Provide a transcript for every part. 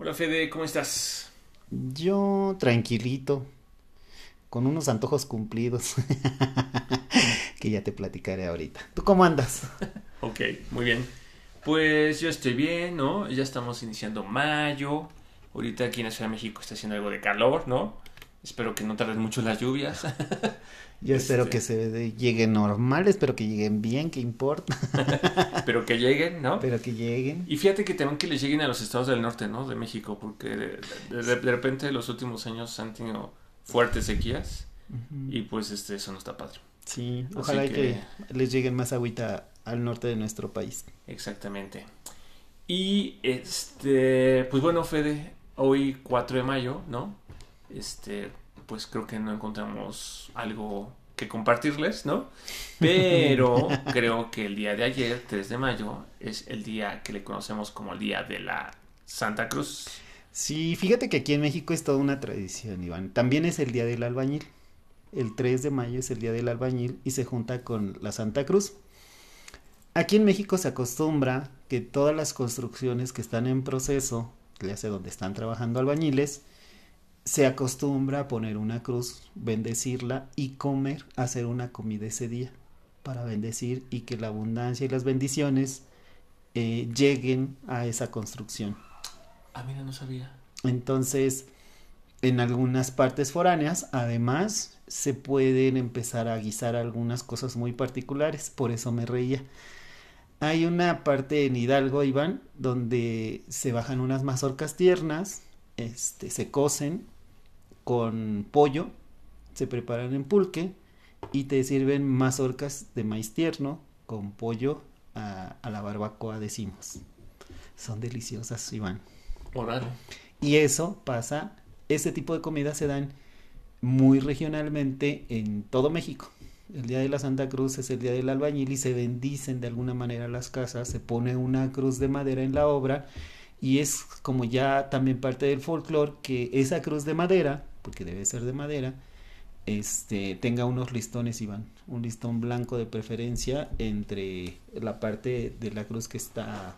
Hola Fede, ¿cómo estás? Yo tranquilito, con unos antojos cumplidos, que ya te platicaré ahorita. ¿Tú cómo andas? ok, muy bien. Pues yo estoy bien, ¿no? Ya estamos iniciando mayo. Ahorita aquí en la Ciudad de México está haciendo algo de calor, ¿no? Espero que no tarden mucho las lluvias. Yo espero este que se lleguen normal, espero que lleguen bien, que importa. Pero que lleguen, ¿no? Pero que lleguen. Y fíjate que también que les lleguen a los estados del norte, ¿no? De México, porque de, de, repente los últimos años han tenido fuertes sequías y pues este eso no está padre. Sí, ojalá que... les lleguen más agüita al norte de nuestro país. Exactamente. Y este, pues bueno, Fede, hoy 4 de mayo, ¿no? Este, pues creo que no encontramos algo que compartirles, ¿no? Pero creo que el día de ayer, 3 de mayo, es el día que le conocemos como el día de la Santa Cruz. Sí, fíjate que aquí en México es toda una tradición, Iván. También es el día del albañil. El 3 de mayo es el día del albañil y se junta con la Santa Cruz. Aquí en México se acostumbra que todas las construcciones que están en proceso, ya sea donde están trabajando albañiles, se acostumbra a poner una cruz, bendecirla y comer, hacer una comida ese día para bendecir y que la abundancia y las bendiciones eh, lleguen a esa construcción. Ah, mira, no sabía. Entonces, en algunas partes foráneas, además, se pueden empezar a guisar algunas cosas muy particulares, por eso me reía. Hay una parte en Hidalgo, Iván, donde se bajan unas mazorcas tiernas, este, se cocen con pollo, se preparan en pulque y te sirven mazorcas de maíz tierno con pollo a, la barbacoa, decimos. Son deliciosas, Iván. Y eso pasa, ese tipo de comida se dan muy regionalmente en todo México. El día de la Santa Cruz es el día del albañil y se bendicen de alguna manera las casas, se pone una cruz de madera en la obra y es como ya también parte del folclore que esa cruz de madera porque debe ser de madera, este, tenga unos listones, Iván, un listón blanco de preferencia entre la parte de la cruz que está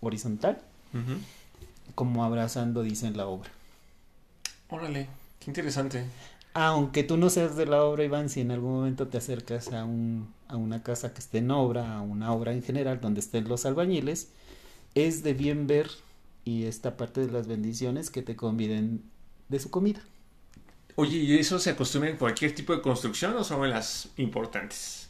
horizontal, como abrazando, dice en la obra. Órale, qué interesante. Aunque tú no seas de la obra, Iván, si en algún momento te acercas a, un, a una casa que esté en obra, a una obra en general, donde estén los albañiles, es de bien ver y esta parte de las bendiciones que te conviden de su comida. Oye, ¿y eso se acostumbra en cualquier tipo de construcción o son en las importantes?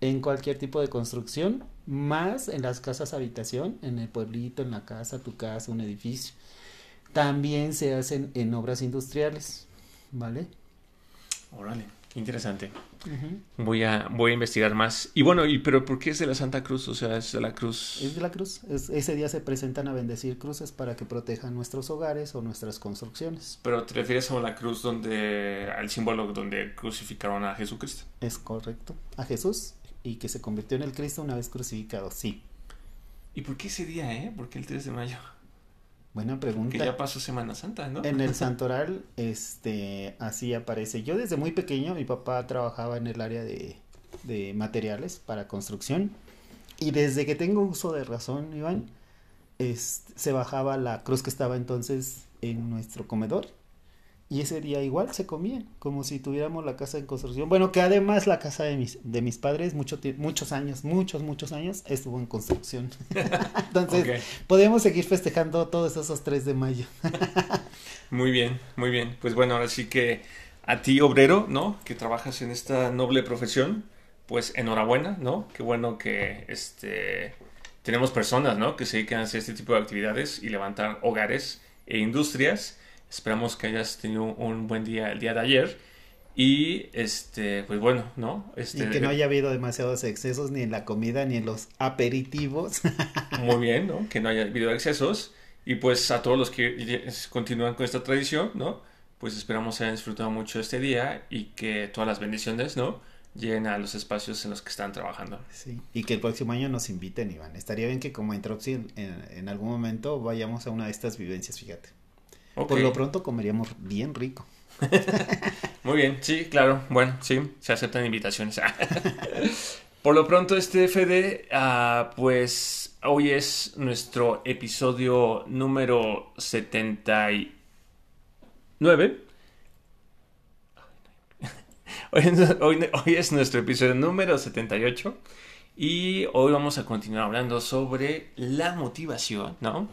En cualquier tipo de construcción, más en las casas habitación, en el pueblito, en la casa, tu casa, un edificio. También se hacen en obras industriales, ¿vale? Órale. Interesante. Voy a voy a investigar más. Y bueno, y pero ¿por qué es de la Santa Cruz? O sea, es de la cruz. Es de la cruz. ese día se presentan a bendecir cruces para que protejan nuestros hogares o nuestras construcciones. Pero te refieres a la cruz donde al símbolo donde crucificaron a Jesucristo. Es correcto. A Jesús y que se convirtió en el Cristo una vez crucificado. Sí. ¿Y por qué ese día, eh? ¿Por qué el 3 de mayo? Buena pregunta. Que ya pasó Semana Santa, ¿no? En el Santoral, este, así aparece. Yo desde muy pequeño, mi papá trabajaba en el área de, de materiales para construcción. Y desde que tengo uso de razón, Iván, es, se bajaba la cruz que estaba entonces en nuestro comedor y ese día igual se comían, como si tuviéramos la casa en construcción. Bueno, que además la casa de mis, de mis padres, mucho, muchos años, muchos, muchos años, estuvo en construcción. Entonces, podemos seguir festejando todos esos 3 de mayo. muy bien, muy bien. Pues bueno, ahora sí que a ti, obrero, ¿no? Que trabajas en esta noble profesión, pues enhorabuena, ¿no? Qué bueno que este tenemos personas, ¿no? Que se dedican a hacer este tipo de actividades y levantar hogares e industrias Esperamos que hayas tenido un buen día el día de ayer. Y este, pues bueno, ¿no? Este, y que no haya habido demasiados excesos ni en la comida ni en los aperitivos. Muy bien, ¿no? Que no haya habido excesos. Y pues a todos los que continúan con esta tradición, ¿no? Pues esperamos hayan disfrutado mucho este día y que todas las bendiciones, ¿no? lleguen a los espacios en los que están trabajando. Sí, y que el próximo año nos inviten, Iván. Estaría bien que como Entropsy en, en, algún momento vayamos a una de estas vivencias, fíjate. Por lo pronto comeríamos bien rico. Muy bien, sí, claro. Bueno, sí, se aceptan invitaciones. Por lo pronto, este FD, ah, pues hoy es nuestro episodio número 79. Hoy, es nuestro episodio número 78 y hoy vamos a continuar hablando sobre la motivación, ¿no?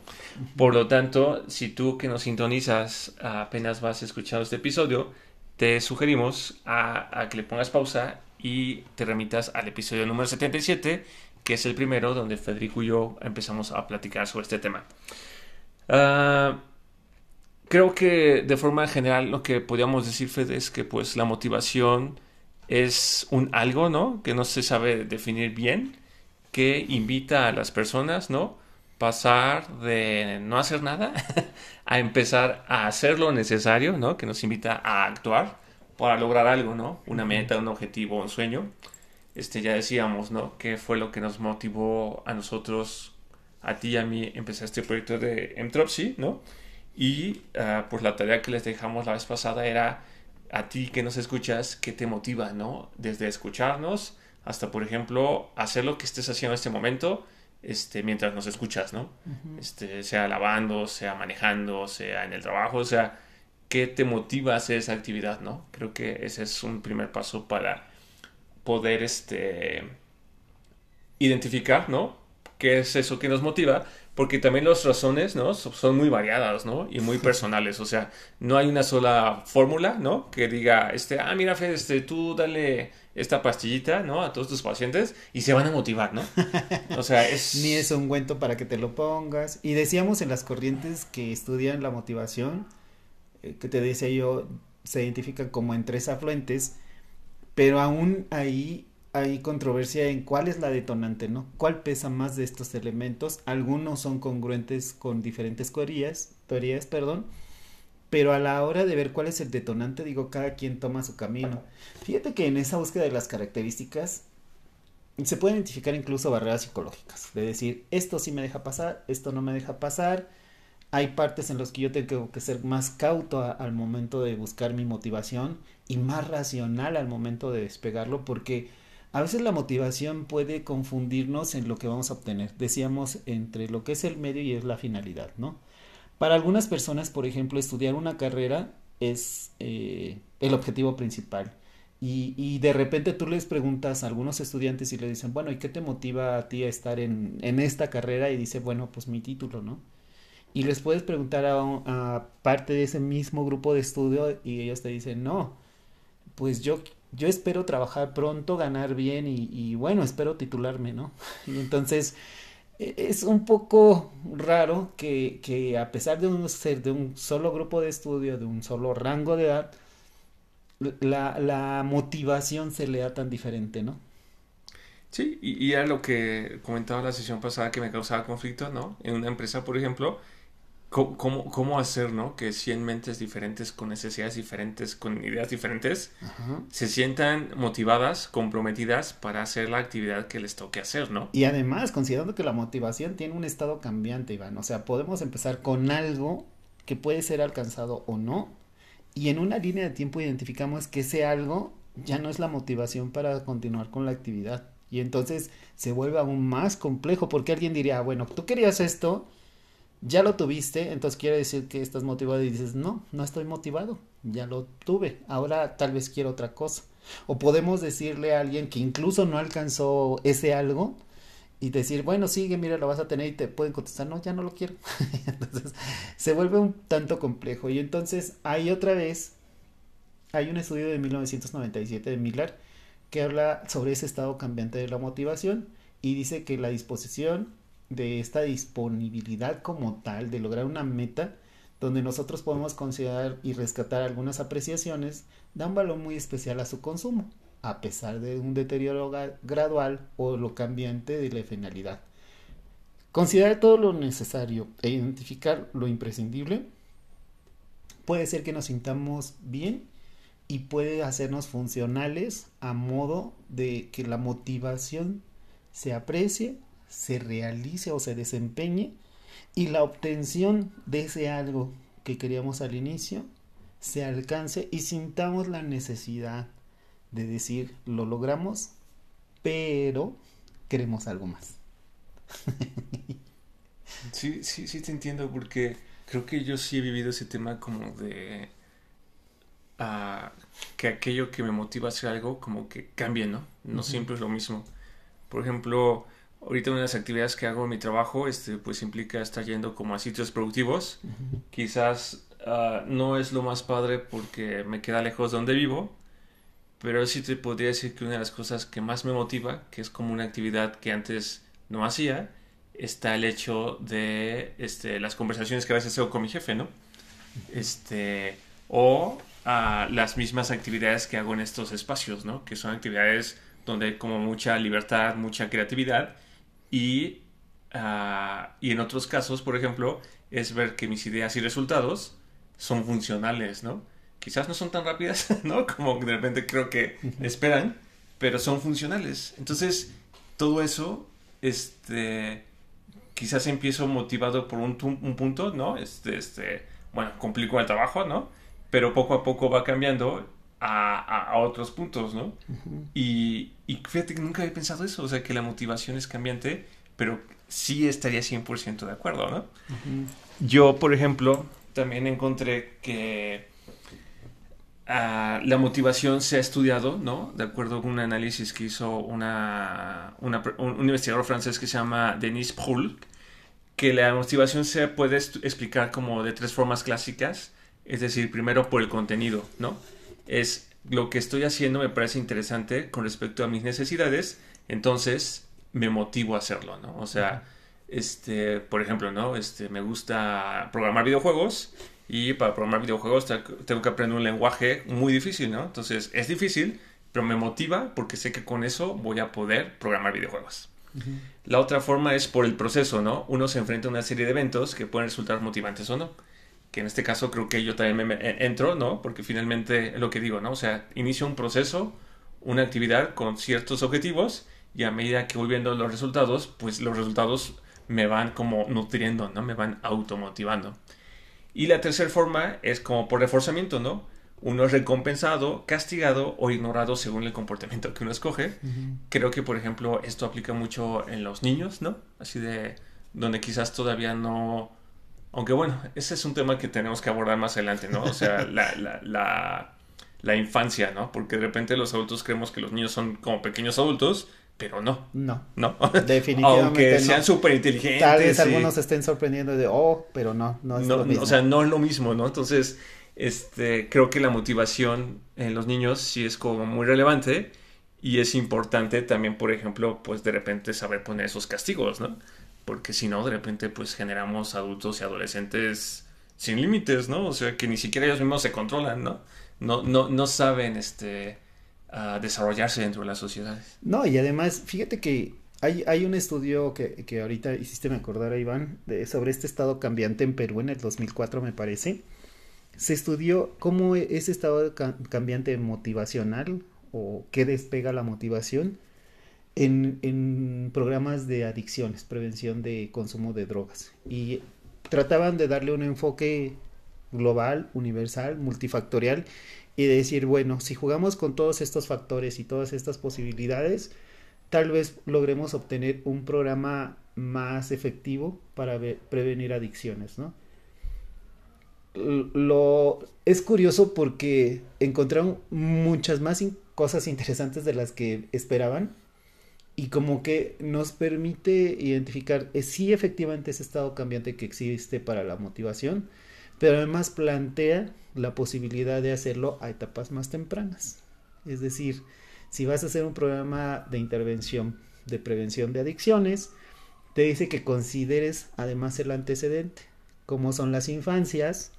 Por lo tanto, si tú que nos sintonizas apenas vas a escuchar este episodio, te sugerimos a, que le pongas pausa y te remitas al episodio número 77, que es el primero donde Federico y yo empezamos a platicar sobre este tema. Uh, creo que de forma general lo que podríamos decir, Fede, es que pues la motivación es un algo, ¿no? Que no se sabe definir bien, que invita a las personas, ¿no? Pasar de no hacer nada a empezar a hacer lo necesario, ¿no? Que nos invita a actuar para lograr algo, ¿no? Una meta, un objetivo, un sueño. Este, ya decíamos, ¿no? ¿Qué fue lo que nos motivó a nosotros, a ti y a mí, empezar este proyecto de Entropsy, ¿no? Y uh, pues la tarea que les dejamos la vez pasada era a ti que nos escuchas, ¿qué te motiva, no? Desde escucharnos hasta, por ejemplo, hacer lo que estés haciendo en este momento, este, mientras nos escuchas, ¿no? este, sea lavando, sea manejando, sea en el trabajo, o sea, ¿qué te motiva a hacer esa actividad, no? Creo que ese es un primer paso para poder, este, identificar, ¿no? ¿Qué es eso que nos motiva? Porque también las razones, ¿no? Son muy variadas, ¿no? Y muy personales, o sea, no hay una sola fórmula, ¿no? Que diga, este, ah, mira, Fede, este, tú dale esta pastillita, ¿no? A todos tus pacientes y se van a motivar, ¿no? O sea, es... Ni es un ungüento para que te lo pongas. Y decíamos en las corrientes que estudian la motivación, eh, que te decía yo, se identifican como en tres afluentes, pero aún ahí hay controversia en cuál es la detonante, ¿no? ¿Cuál pesa más de estos elementos? Algunos son congruentes con diferentes teorías, teorías, perdón, pero a la hora de ver cuál es el detonante, digo, cada quien toma su camino. Fíjate que en esa búsqueda de las características se pueden identificar incluso barreras psicológicas, de decir, esto sí me deja pasar, esto no me deja pasar. Hay partes en las que yo tengo que ser más cauto al momento de buscar mi motivación y más racional al momento de despegarlo porque a veces la motivación puede confundirnos en lo que vamos a obtener. Decíamos entre lo que es el medio y es la finalidad, ¿no? Para algunas personas, por ejemplo, estudiar una carrera es eh, el objetivo principal. Y, de repente tú les preguntas a algunos estudiantes y le dicen, bueno, ¿y qué te motiva a ti a estar en, en esta carrera? Y dice, bueno, pues mi título, ¿no? Y les puedes preguntar a, a parte de ese mismo grupo de estudio y ellos te dicen, no, pues yo yo espero trabajar pronto, ganar bien y, bueno, espero titularme, ¿no? Y entonces e, es un poco raro que, que, a pesar de un ser de un solo grupo de estudio, de un solo rango de edad, la, la motivación se lea tan diferente, ¿no? Sí, y, y era lo que comentaba la sesión pasada que me causaba conflicto, ¿no? En una empresa, por ejemplo, ¿Cómo, cómo, hacer, ¿no? Que 100 mentes diferentes, con necesidades diferentes, con ideas diferentes, se sientan motivadas, comprometidas para hacer la actividad que les toque hacer, ¿no? Y además, considerando que la motivación tiene un estado cambiante, Iván, o sea, podemos empezar con algo que puede ser alcanzado o no, y en una línea de tiempo identificamos que ese algo ya no es la motivación para continuar con la actividad. Y entonces se vuelve aún más complejo, porque alguien diría, bueno, tú querías esto, ya lo tuviste, entonces quiere decir que estás motivado y dices, no, no estoy motivado, ya lo tuve, ahora tal vez quiero otra cosa. O podemos decirle a alguien que incluso no alcanzó ese algo y decir, bueno, sigue, mira, lo vas a tener y te pueden contestar, no, ya no lo quiero. entonces se vuelve un tanto complejo. Y entonces hay otra vez, hay un estudio de 1997 de Miller que habla sobre ese estado cambiante de la motivación y dice que la disposición de esta disponibilidad como tal, de lograr una meta, donde nosotros podemos considerar y rescatar algunas apreciaciones, da un valor muy especial a su consumo, a pesar de un deterioro gradual o lo cambiante de la finalidad. Considerar todo lo necesario e identificar lo imprescindible puede ser que nos sintamos bien y puede hacernos funcionales a modo de que la motivación se aprecie, se realice o se desempeñe y la obtención de ese algo que queríamos al inicio se alcance y sintamos la necesidad de decir lo logramos, pero queremos algo más. sí, sí, sí te entiendo porque creo que yo sí he vivido ese tema como de uh, que aquello que me motiva a hacer algo como que cambie, ¿no? No siempre es lo mismo. Por ejemplo, ahorita una de las actividades que hago en mi trabajo, este, pues implica estar yendo como a sitios productivos. Quizás uh, no es lo más padre porque me queda lejos de donde vivo, pero sí te podría decir que una de las cosas que más me motiva, que es como una actividad que antes no hacía, está el hecho de este, las conversaciones que a veces hago con mi jefe, ¿no? Este, o a las mismas actividades que hago en estos espacios, ¿no? Que son actividades donde hay como mucha libertad, mucha creatividad y, ah, y en otros casos, por ejemplo, es ver que mis ideas y resultados son funcionales, ¿no? Quizás no son tan rápidas, ¿no? Como de repente creo que esperan, pero son funcionales. Entonces, todo eso, este, quizás empiezo motivado por un, un punto, ¿no? Este, este, bueno, complico el trabajo, ¿no? Pero poco a poco va cambiando a, a, otros puntos, ¿no? y, y, fíjate que nunca había pensado eso, o sea, que la motivación es cambiante, pero sí estaría 100% de acuerdo, ¿no? Yo, por ejemplo, también encontré que uh, la motivación se ha estudiado, ¿no? De acuerdo con un análisis que hizo una, una, un investigador francés que se llama Denis Proul, que la motivación se puede explicar como de tres formas clásicas, es decir, primero por el contenido, ¿no? Es lo que estoy haciendo me parece interesante con respecto a mis necesidades, entonces me motivo a hacerlo, ¿no? O sea, este, por ejemplo, ¿no? Este, me gusta programar videojuegos y para programar videojuegos tengo que aprender un lenguaje muy difícil, ¿no? Entonces es difícil, pero me motiva porque sé que con eso voy a poder programar videojuegos. La otra forma es por el proceso, ¿no? Uno se enfrenta a una serie de eventos que pueden resultar motivantes o no. Que en este caso creo que yo también me entro, ¿no? Porque finalmente es lo que digo, ¿no? O sea, inicio un proceso, una actividad con ciertos objetivos y a medida que voy viendo los resultados, pues los resultados me van como nutriendo, ¿no? Me van automotivando. Y la tercera forma es como por reforzamiento, ¿no? uno es recompensado, castigado o ignorado según el comportamiento que uno escoge. Creo que, por ejemplo, esto aplica mucho en los niños, ¿no? Así de donde quizás todavía no... Aunque bueno, ese es un tema que tenemos que abordar más adelante, ¿no? O sea, la, la, la, la infancia, ¿no? Porque de repente los adultos creemos que los niños son como pequeños adultos, pero no. No. No. Definitivamente. Aunque sean súper inteligentes. Tal vez algunos estén sorprendiendo de, oh, pero no, no es lo mismo. O sea, no es lo mismo, ¿no? Entonces, este, creo que la motivación en los niños sí es como muy relevante y es importante también, por ejemplo, pues de repente saber poner esos castigos, ¿no? Porque si no, de repente pues generamos adultos y adolescentes sin límites, ¿no? O sea, que ni siquiera ellos mismos se controlan, ¿no? No, no, no saben este, desarrollarse dentro de las sociedades. No, y además, fíjate que hay, hay un estudio que, que ahorita hiciste me acordar, Iván, de, sobre este estado cambiante en Perú en el 2004, me parece se estudió cómo e-, ese estado cambiante motivacional o qué despega la motivación en, programas de adicciones, prevención de consumo de drogas. Y trataban de darle un enfoque global, universal, multifactorial y de decir, bueno, si jugamos con todos estos factores y todas estas posibilidades, tal vez logremos obtener un programa más efectivo para prevenir adicciones, ¿no? lo es curioso porque encontraron muchas más cosas interesantes de las que esperaban y como que nos permite identificar si eh, sí efectivamente ese estado cambiante que existe para la motivación, pero además plantea la posibilidad de hacerlo a etapas más tempranas. Es decir, si vas a hacer un programa de intervención de prevención de adicciones, te dice que consideres además el antecedente, como son las infancias,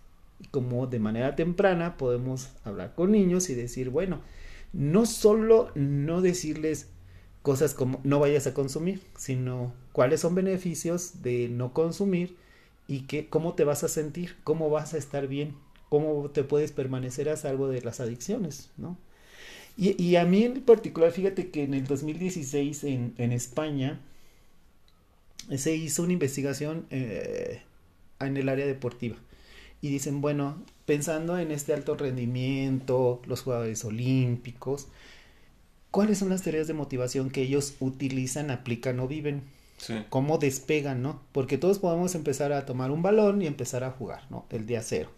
como de manera temprana podemos hablar con niños y decir, bueno, no solo no decirles cosas como no vayas a consumir, sino cuáles son beneficios de no consumir y que, cómo te vas a sentir, cómo vas a estar bien, cómo te puedes permanecer a salvo de las adicciones, ¿no? Y, a mí en particular, fíjate que en el 2016 en, en España se hizo una investigación eh, en el área deportiva y dicen, bueno, pensando en este alto rendimiento, los jugadores olímpicos, ¿cuáles son las teorías de motivación que ellos utilizan, aplican o viven? Sí. ¿Cómo despegan, no? Porque todos podemos empezar a tomar un balón y empezar a jugar, ¿no? El día cero.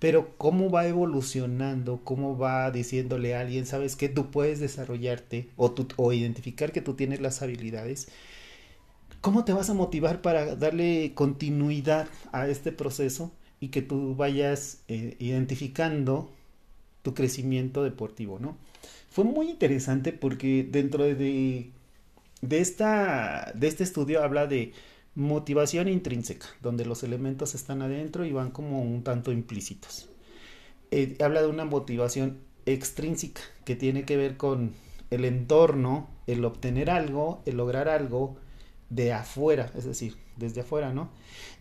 Pero cómo va evolucionando, cómo va diciéndole a alguien, sabes que tú puedes desarrollarte o, tú, o identificar que tú tienes las habilidades. ¿Cómo te vas a motivar para darle continuidad a este proceso y que tú vayas eh, identificando tu crecimiento deportivo, ¿no? Fue muy interesante porque dentro de, de, esta, de este estudio habla de motivación intrínseca, donde los elementos están adentro y van como un tanto implícitos. Eh, habla de una motivación extrínseca que tiene que ver con el entorno, el obtener algo, el lograr algo de afuera, es decir, desde afuera, ¿no?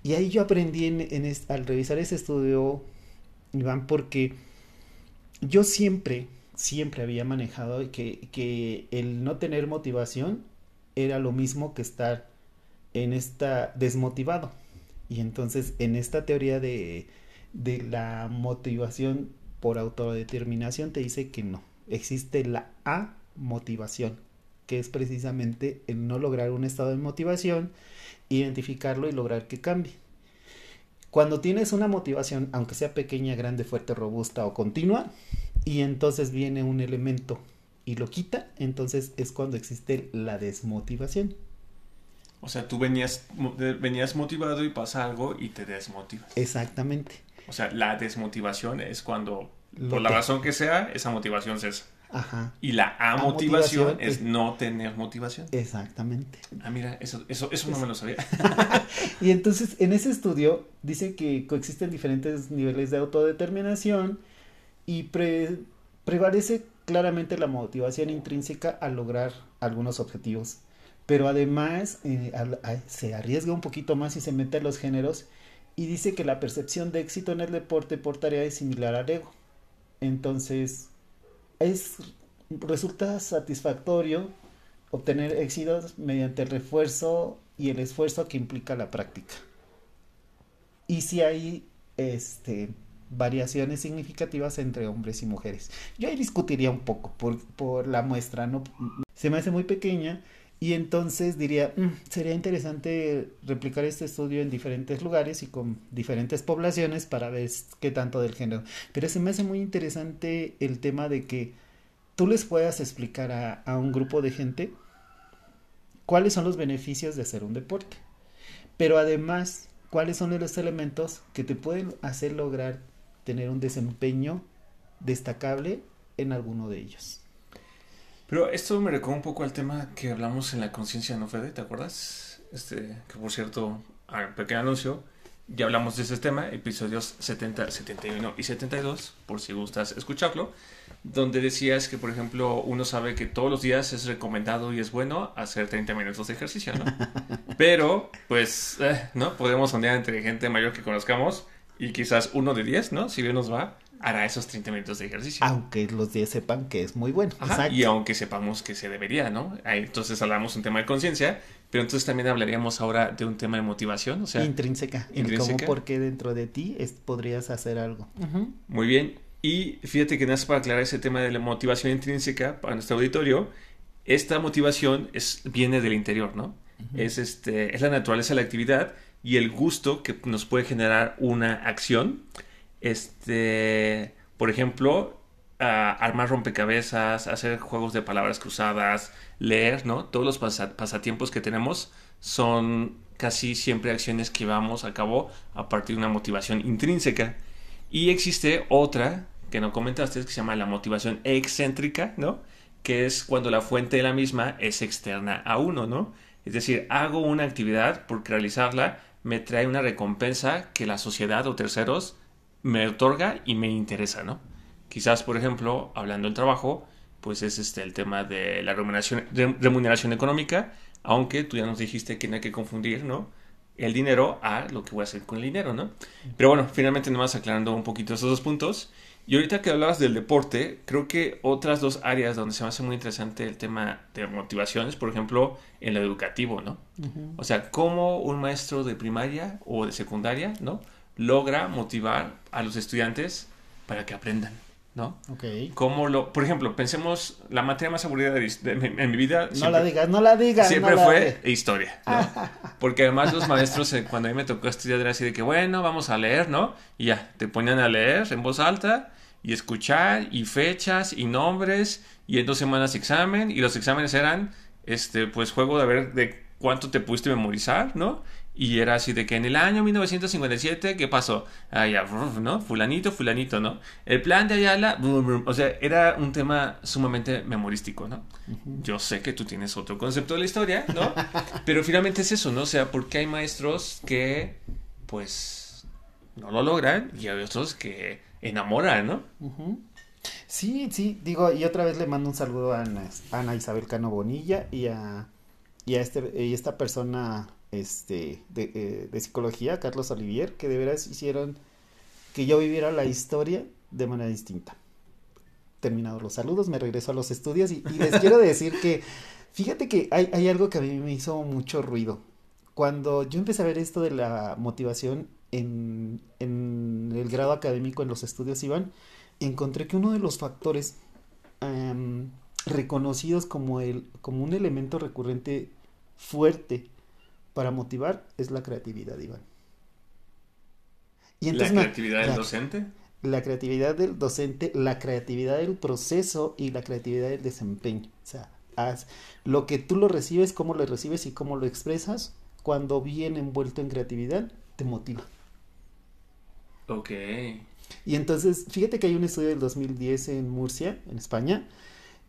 Y ahí yo aprendí en, en al revisar ese estudio, Iván, porque yo siempre, siempre había manejado que, que el no tener motivación era lo mismo que estar en esta desmotivado. Y entonces en esta teoría de, de la motivación por autodeterminación te dice que no, existe la amotivación, que es precisamente el no lograr un estado de motivación, identificarlo y lograr que cambie. Cuando tienes una motivación, aunque sea pequeña, grande, fuerte, robusta o continua, y entonces viene un elemento y lo quita, entonces es cuando existe la desmotivación. O sea, tú venías, venías motivado y pasa algo y te desmotivas. Exactamente. O sea, la desmotivación es cuando, lo por la razón que sea, esa motivación cesa. Ajá. Y la amotivación motivación es, es, no tener motivación. Exactamente. Ah, mira, eso, eso, eso no me lo sabía. y entonces, en ese estudio, dice que coexisten diferentes niveles de autodeterminación y pre prevalece claramente la motivación intrínseca a lograr algunos objetivos. Pero además eh, al, a, se arriesga un poquito más y se mete a los géneros y dice que la percepción de éxito en el deporte por tarea es similar al ego. Entonces, es, resulta satisfactorio obtener éxitos mediante el refuerzo y el esfuerzo que implica la práctica. Y si hay este, variaciones significativas entre hombres y mujeres. Yo ahí discutiría un poco por, por la muestra, ¿no? Se me hace muy pequeña y entonces diría, mmm, sería interesante replicar este estudio en diferentes lugares y con diferentes poblaciones para ver qué tanto del género. Pero se me hace muy interesante el tema de que tú les puedas explicar a, a un grupo de gente cuáles son los beneficios de hacer un deporte. Pero además, cuáles son los elementos que te pueden hacer lograr tener un desempeño destacable en alguno de ellos. Pero esto me recuerda un poco al tema que hablamos en la conciencia, ¿no, Fede? ¿Te acuerdas? Este, que por cierto, a pequeño anuncio, ya hablamos de ese tema, episodios 70, 71 y 72, por si gustas escucharlo, donde decías que, por ejemplo, uno sabe que todos los días es recomendado y es bueno hacer 30 minutos de ejercicio, ¿no? Pero, pues, eh, ¿no? Podemos sondear entre gente mayor que conozcamos y quizás uno de 10, ¿no? Si bien nos va, hará esos 30 minutos de ejercicio. Aunque los 10 sepan que es muy bueno. Ajá, y aunque sepamos que se debería, ¿no? Ahí, entonces hablamos un tema de conciencia, pero entonces también hablaríamos ahora de un tema de motivación, o sea... Intrínseca, intrínseca. en cómo porque dentro de ti es, podrías hacer algo. Uh -huh. Muy bien, y fíjate que nada más para aclarar ese tema de la motivación intrínseca para nuestro auditorio, esta motivación es, viene del interior, ¿no? Uh -huh. es, este, es la naturaleza de la actividad y el gusto que nos puede generar una acción. Este, por ejemplo, armar rompecabezas, hacer juegos de palabras cruzadas, leer, ¿no? Todos los pas pasatiempos que tenemos son casi siempre acciones que llevamos a cabo a partir de una motivación intrínseca. Y existe otra que no comentaste, que se llama la motivación excéntrica, ¿no? Que es cuando la fuente de la misma es externa a uno, ¿no? Es decir, hago una actividad porque realizarla me trae una recompensa que la sociedad o terceros me otorga y me interesa, ¿no? Quizás, por ejemplo, hablando del trabajo, pues es este el tema de la remuneración, remuneración económica, aunque tú ya nos dijiste que no hay que confundir, ¿no? El dinero a lo que voy a hacer con el dinero, ¿no? Pero bueno, finalmente nomás aclarando un poquito esos dos puntos. Y ahorita que hablabas del deporte, creo que otras dos áreas donde se me hace muy interesante el tema de motivaciones, por ejemplo, en lo educativo, ¿no? O sea, cómo un maestro de primaria o de secundaria, ¿no? Logra motivar a los estudiantes para que aprendan. ¿No? Ok. Lo, por ejemplo, pensemos la materia más aburrida de, de- en mi vida. No siempre- la digas, no la digas. Siempre no la fue historia, ¿no? Porque además los maestros, eh, cuando a mí me tocó estudiar, era así de que, bueno, vamos a leer, ¿no? Y ya, te ponían a leer en voz alta y escuchar y fechas y nombres y en dos semanas examen y los exámenes eran, este, pues juego de ver de cuánto te pudiste memorizar, ¿no? Y era así de que en el año 1957, ¿qué pasó? Ya, ¿no? Fulanito, fulanito, ¿no? El plan de Ayala, o sea, era un tema sumamente memorístico, ¿no? Yo sé que tú tienes otro concepto de la historia, ¿no? Pero finalmente es eso, ¿no? O sea, porque hay maestros que, pues, no lo logran y hay otros que enamoran, ¿no? Sí, sí, digo, y otra vez le mando un saludo a Ana, Ana Isabel Cano Bonilla y a, y a este, y esta persona este, de, eh, de psicología, Carlos Olivier, que de veras hicieron que yo viviera la historia de manera distinta. Terminados los saludos, me regreso a los estudios y, y les quiero decir que, fíjate que hay, hay algo que a mí me hizo mucho ruido. Cuando yo empecé a ver esto de la motivación en, en el grado académico en los estudios Iván, encontré que uno de los factores em, reconocidos como, el, como un elemento recurrente fuerte para motivar es la creatividad, Iván. Y La entonces me- creatividad del la- docente. la creatividad del docente, la creatividad del proceso y la creatividad del desempeño. O sea, haz lo que tú lo recibes, cómo lo recibes y cómo lo expresas, cuando viene envuelto en creatividad, te motiva. Ok. Y entonces, fíjate que hay un estudio del 2010 en Murcia, en España,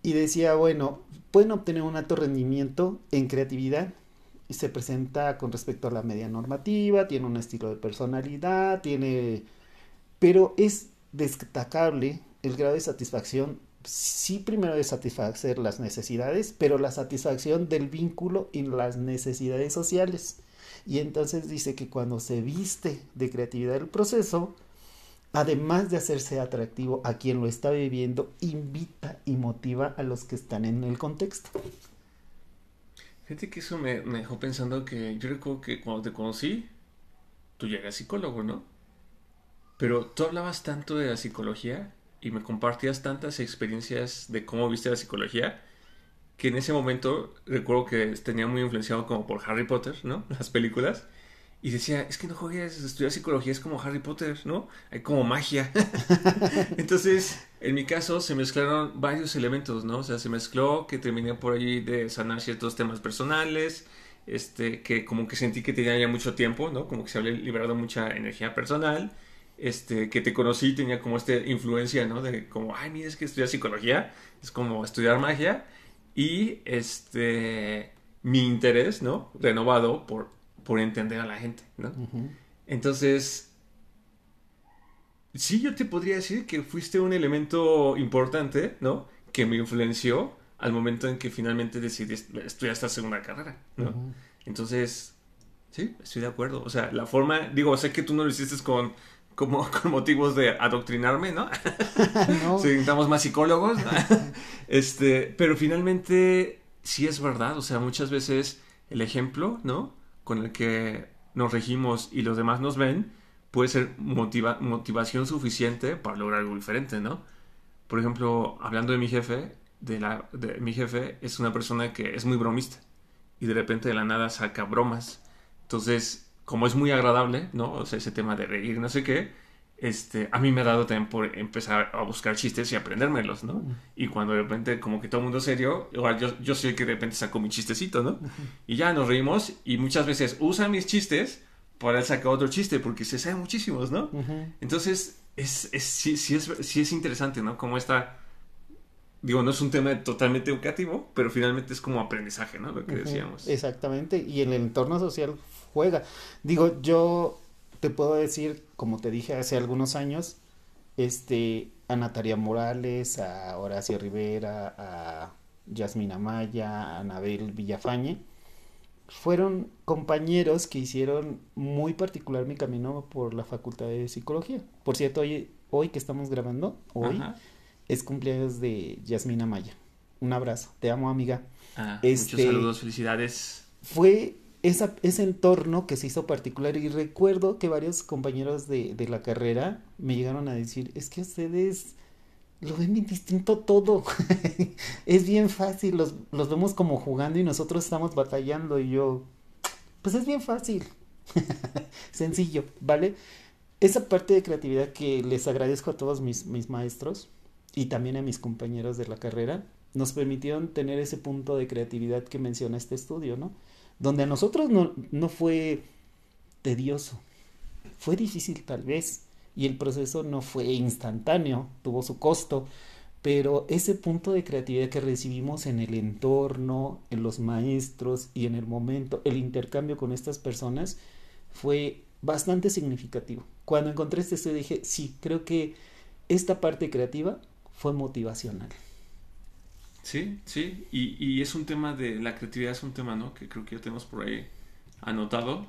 y decía, bueno, pueden obtener un alto rendimiento en creatividad se presenta con respecto a la media normativa, tiene un estilo de personalidad, tiene... Pero es destacable el grado de satisfacción, sí primero de satisfacer las necesidades, pero la satisfacción del vínculo y las necesidades sociales. Y entonces dice que cuando se viste de creatividad del proceso, además de hacerse atractivo a quien lo está viviendo, invita y motiva a los que están en el contexto. Fíjate que eso me, dejó pensando que yo recuerdo que cuando te conocí, tú ya eras psicólogo, ¿no? Pero tú hablabas tanto de la psicología y me compartías tantas experiencias de cómo viste la psicología que en ese momento recuerdo que tenía muy influenciado como por Harry Potter, ¿no? Las películas. Y decía, es que no juegues, estudiar psicología es como Harry Potter, ¿no? Hay como magia. Entonces, en mi caso se mezclaron varios elementos, ¿no? O sea, se mezcló que terminé por allí de sanar ciertos temas personales, este, que como que sentí que tenía ya mucho tiempo, ¿no? Como que se había liberado mucha energía personal, este, que te conocí tenía como esta influencia, ¿no? De como, ay, mira, es que estudiar psicología, es como estudiar magia, y este, mi interés, ¿no? Renovado por, por entender a la gente, ¿no? Ujú. Entonces, sí, yo te podría decir que fuiste un elemento importante, ¿no? Que me influenció al momento en que finalmente decidí est- estudiar esta segunda carrera, ¿no? Ujú. Entonces, sí, estoy de acuerdo. O sea, la forma, digo, sé que tú no lo hiciste con, como, con motivos de adoctrinarme, ¿no? No, Si necesitamos más psicólogos. ¿no? este, pero finalmente sí es verdad. O sea, muchas veces el ejemplo, ¿no? Con el que nos regimos y los demás nos ven puede ser motiva- motivación suficiente para lograr algo diferente, ¿no? Por ejemplo, hablando de mi jefe, de la, de, mi jefe es una persona que es muy bromista y de repente de la nada saca bromas. Entonces, como es muy agradable, ¿no? O sea, ese tema de reír, no sé qué, este, a mí me ha dado también por empezar a buscar chistes y aprendérmelos, ¿no? Y cuando de repente como que todo el mundo serio, igual yo, yo soy el que de repente saco mi chistecito, ¿no? Y ya nos reímos y muchas veces usa mis chistes para sacar otro chiste porque se sabe muchísimos, ¿no? Entonces, es, es, sí, sí es, sí es interesante, ¿no? Como esta... Digo, no es un tema totalmente educativo, pero finalmente es como aprendizaje, ¿no? Lo que decíamos. Exactamente, y el entorno social juega. Digo, yo te puedo decir, como te dije hace algunos años, este, a Natalia Morales, a Horacio Rivera, a Yasmina Amaya, a Anabel Villafañe. Fueron compañeros que hicieron muy particular mi camino por la Facultad de Psicología. Por cierto, hoy, hoy que estamos grabando, hoy es cumpleaños de Yasmina Amaya. Un abrazo, te amo amiga. Ah, muchos este, saludos, felicidades. Fue ese entorno que se hizo particular y recuerdo que varios compañeros de, la carrera me llegaron a decir, es que ustedes lo ven distinto todo. es bien fácil, los, vemos como jugando y nosotros estamos batallando y yo, pues es bien fácil. Sencillo, ¿vale? Esa parte de creatividad que les agradezco a todos mis maestros y también a mis compañeros de la carrera, nos permitieron tener ese punto de creatividad que menciona este estudio, ¿no? Donde a nosotros no, no fue tedioso, fue difícil tal vez, y el proceso no fue instantáneo, tuvo su costo, pero ese punto de creatividad que recibimos en el entorno, en los maestros y en el momento, el intercambio con estas personas fue bastante significativo. Cuando encontré este estudio dije, sí, creo que esta parte creativa fue motivacional. Sí, sí, y, y, es un tema de, la creatividad es un tema, ¿no? Que creo que ya tenemos por ahí anotado.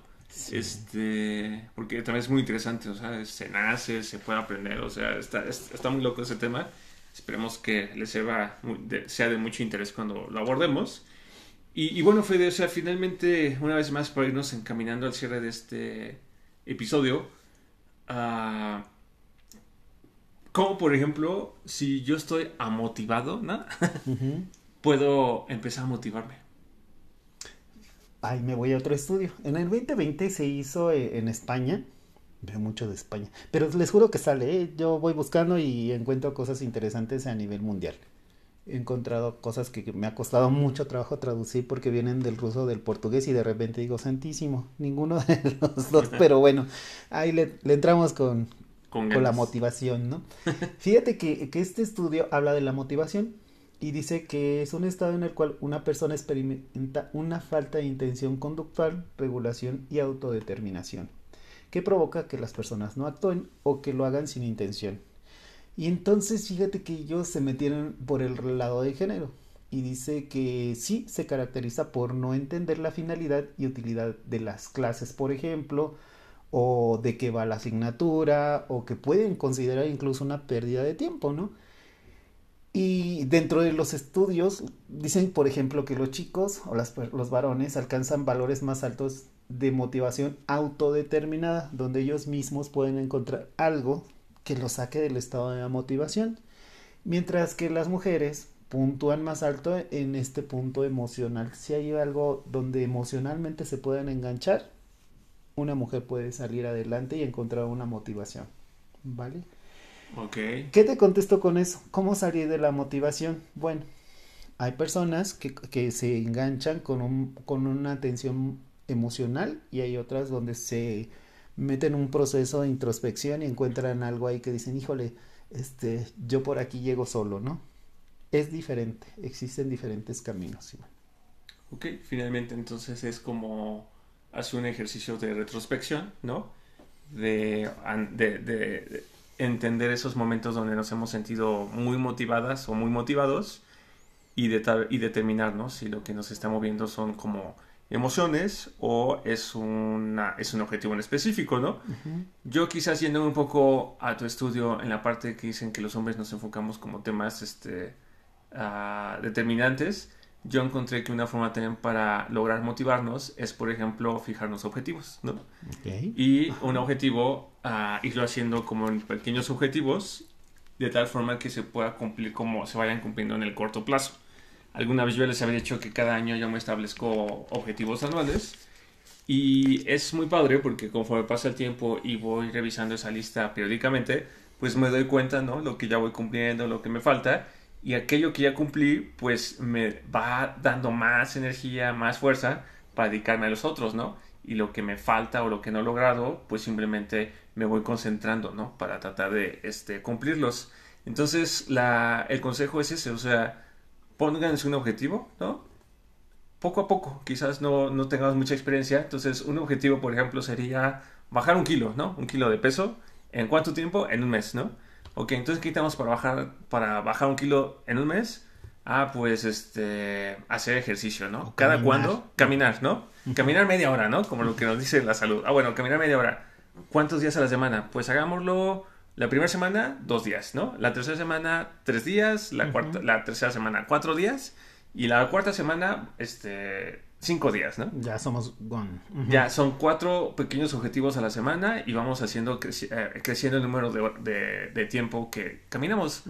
Este, porque también es muy interesante, o sea, se nace, se puede aprender, o sea, está, está muy loco ese tema. Esperemos que les sea, sea de mucho interés cuando lo abordemos. Y, bueno, Fede, o sea, finalmente, una vez más, para irnos encaminando al cierre de este episodio, uh, como por ejemplo, si yo estoy amotivado, ¿no? Puedo empezar a motivarme. Ay, me voy a otro estudio. En el 2020 se hizo eh, en España. Veo mucho de España. Pero les juro que sale. ¿eh? Yo voy buscando y encuentro cosas interesantes a nivel mundial. He encontrado cosas que me ha costado mucho trabajo traducir porque vienen del ruso, del portugués y de repente digo, santísimo, ninguno de los dos. Pero bueno, ahí le entramos con, con, la motivación, ¿no? Fíjate que, que, este estudio habla de la motivación y dice que es un estado en el cual una persona experimenta una falta de intención conductual, regulación y autodeterminación, que provoca que las personas no actúen o que lo hagan sin intención. Y entonces fíjate que ellos se metieron por el lado de género y dice que sí se caracteriza por no entender la finalidad y utilidad de las clases, por ejemplo, o de qué va la asignatura o que pueden considerar incluso una pérdida de tiempo, ¿no? Y dentro de los estudios dicen, por ejemplo, que los chicos o los varones alcanzan valores más altos de motivación autodeterminada, donde ellos mismos pueden encontrar algo que los saque del estado de la motivación, mientras que las mujeres puntúan más alto en este punto emocional. Si hay algo donde emocionalmente se pueden enganchar, una mujer puede salir adelante y encontrar una motivación. ¿Vale? Ok. ¿Qué te contesto con eso? ¿Cómo salir de la motivación? Bueno, hay personas que, que se enganchan con, un, con una tensión emocional y hay otras donde se meten un proceso de introspección y encuentran algo ahí que dicen, híjole, este, yo por aquí llego solo, ¿no? Es diferente, existen diferentes caminos. Ok, finalmente entonces es como hace un ejercicio de retrospección, ¿no? De, de, entender esos momentos donde nos hemos sentido muy motivadas o muy motivados y, de, y determinar, ¿no? Si lo que nos está moviendo son como emociones o es, una, es un objetivo en específico, ¿no? Yo quizás yendo un poco a tu estudio en la parte que dicen que los hombres nos enfocamos como temas este, uh, determinantes, yo encontré que una forma también para lograr motivarnos es, por ejemplo, fijarnos objetivos, ¿no? Y un objetivo, uh, irlo haciendo como en pequeños objetivos, de tal forma que se pueda cumplir como se vayan cumpliendo en el corto plazo. Alguna vez yo les había dicho que cada año yo me establezco objetivos anuales y es muy padre porque conforme pasa el tiempo y voy revisando esa lista periódicamente, pues me doy cuenta, ¿no? Lo que ya voy cumpliendo, lo que me falta y aquello que ya cumplí pues me va dando más energía, más fuerza para dedicarme a los otros, ¿no? Y lo que me falta o lo que no he logrado pues simplemente me voy concentrando, ¿no? Para tratar de este, cumplirlos. Entonces la, el consejo es ese, o sea, pónganse un objetivo, ¿no? Poco a poco, quizás no, no tengamos mucha experiencia, entonces un objetivo por ejemplo sería bajar un kilo, ¿no? Un kilo de peso, ¿en cuánto tiempo? En un mes, ¿no? Ok, entonces, ¿qué necesitamos para bajar, para bajar un kilo en un mes? Ah, pues este, hacer ejercicio, ¿no? O ¿Cada caminar. cuándo? Caminar, ¿no? Caminar media hora, ¿no? Como lo que nos dice la salud. Ah, bueno, caminar media hora. ¿Cuántos días a la semana? Pues hagámoslo la primera semana, dos días, ¿no? La tercera semana, tres días. La, cuarta, la tercera semana, cuatro días. Y la cuarta semana, este, cinco días, ¿no? Ya somos gone. Ujú. Ya, son cuatro pequeños objetivos a la semana y vamos haciendo creci- eh, creciendo el número de, de- de tiempo que caminamos.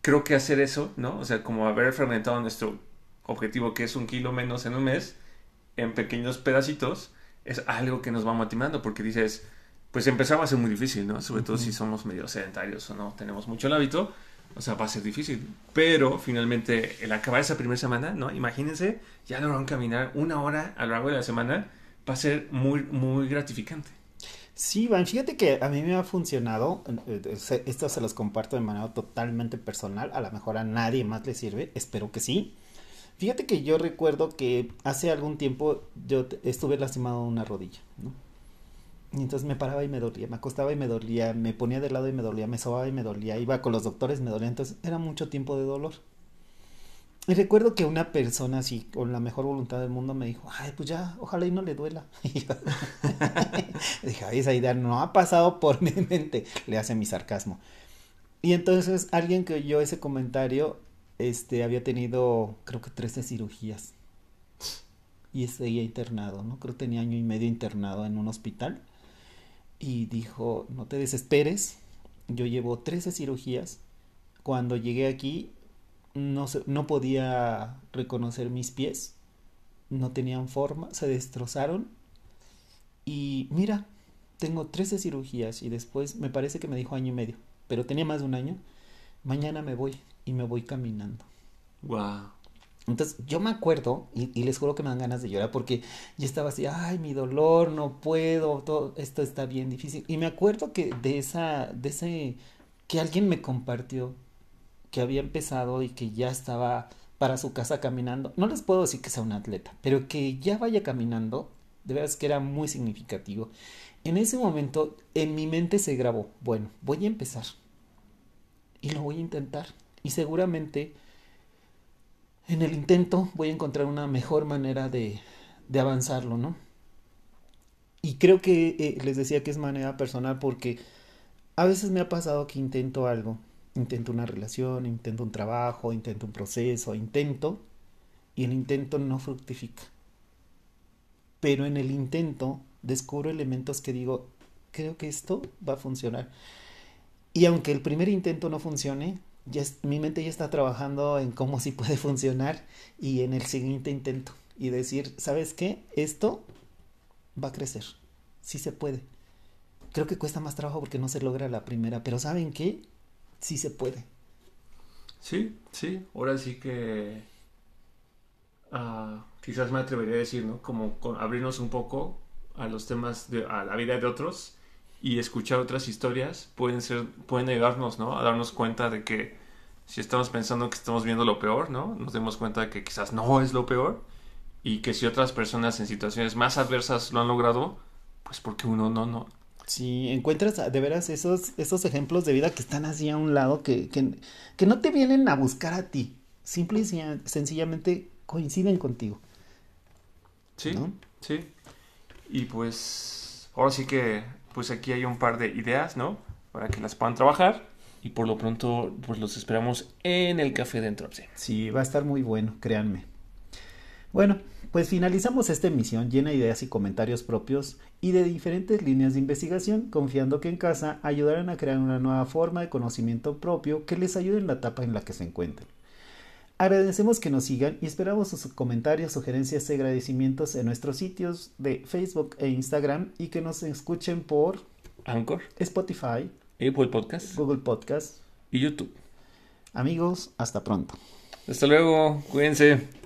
Creo que hacer eso, ¿no? O sea, como haber fragmentado nuestro objetivo, que es un kilo menos en un mes, en pequeños pedacitos, es algo que nos va motivando porque dices, pues empezar va a ser muy difícil, ¿no? Sobre todo si somos medio sedentarios o no tenemos mucho el hábito, o sea, va a ser difícil. Pero finalmente, el acabar esa primera semana, ¿no? Imagínense, ya lograron caminar una hora a lo largo de la semana, va a ser muy, muy gratificante. Sí, Van, fíjate que a mí me ha funcionado, eh, eh, se- esto se los comparto de manera totalmente personal, a lo mejor a nadie más le sirve, espero que sí. Fíjate que yo recuerdo que hace algún tiempo yo estuve lastimado en una rodilla, ¿no? Y entonces me paraba y me dolía, me acostaba y me dolía, me ponía de lado y me dolía, me sobaba y me dolía, iba con los doctores, me dolía, entonces era mucho tiempo de dolor. Y recuerdo que una persona así, con la mejor voluntad del mundo, me dijo, ay, pues ya, ojalá y no le duela. Y dije, ay, esa idea no ha pasado por mi mente, le hace mi sarcasmo. Y entonces alguien que oyó ese comentario, este, había tenido, creo que 13 cirugías. Y seguía internado, ¿no? Creo que tenía año y medio internado en un hospital. Y dijo, no te desesperes, yo llevo 13 cirugías. Cuando llegué aquí, no, no podía reconocer mis pies, no tenían forma, se destrozaron. Y mira, tengo 13 cirugías y después me parece que me dijo año y medio, pero tenía más de un año. Mañana me voy y me voy caminando. Wow. Entonces yo me acuerdo y, les juro que me dan ganas de llorar porque yo estaba así, ay, mi dolor, no puedo, todo esto está bien difícil. Y me acuerdo que de esa, de ese, que alguien me compartió que había empezado y que ya estaba para su casa caminando. No les puedo decir que sea un atleta, pero que ya vaya caminando, de veras que era muy significativo. En ese momento en mi mente se grabó, bueno, voy a empezar y lo voy a intentar y seguramente en el intento voy a encontrar una mejor manera de, de avanzarlo, ¿no? Y creo que eh, les decía que es manera personal porque a veces me ha pasado que intento algo, intento una relación, intento un trabajo, intento un proceso, intento y el intento no fructifica. Pero en el intento descubro elementos que digo, creo que esto va a funcionar. Y aunque el primer intento no funcione, mi mente ya está trabajando en cómo sí puede funcionar y en el siguiente intento. Y decir, ¿sabes qué? Esto va a crecer. Sí se puede. Creo que cuesta más trabajo porque no se logra la primera, pero ¿saben qué? Sí se puede. Sí, sí, ahora sí que ah, quizás me atrevería a decir, ¿no? Como con- abrirnos un poco a los temas de a la vida de otros y escuchar otras historias pueden ser pueden ayudarnos, ¿no? A darnos cuenta de que si estamos pensando que estamos viendo lo peor, ¿no? Nos demos cuenta de que quizás no es lo peor y que si otras personas en situaciones más adversas lo han logrado, pues porque uno no, no. Si encuentras de veras esos, esos ejemplos de vida que están así a un lado, que, que, que no te vienen a buscar a ti, simple y sen- sencillamente coinciden contigo. Sí, ¿No? sí. Y pues ahora sí que pues aquí hay un par de ideas, ¿no? Para que las puedan trabajar. Y por lo pronto pues los esperamos en el café de Entropy. Sí, va a estar muy bueno, créanme. Bueno, pues finalizamos esta emisión llena de ideas y comentarios propios y de diferentes líneas de investigación, confiando que en casa ayudarán a crear una nueva forma de conocimiento propio que les ayude en la etapa en la que se encuentren. Agradecemos que nos sigan y esperamos sus comentarios, sugerencias y agradecimientos en nuestros sitios de Facebook e Instagram y que nos escuchen por Anchor, Spotify, Apple Podcast Google Podcast. y YouTube. Amigos, hasta pronto. Hasta luego, cuídense.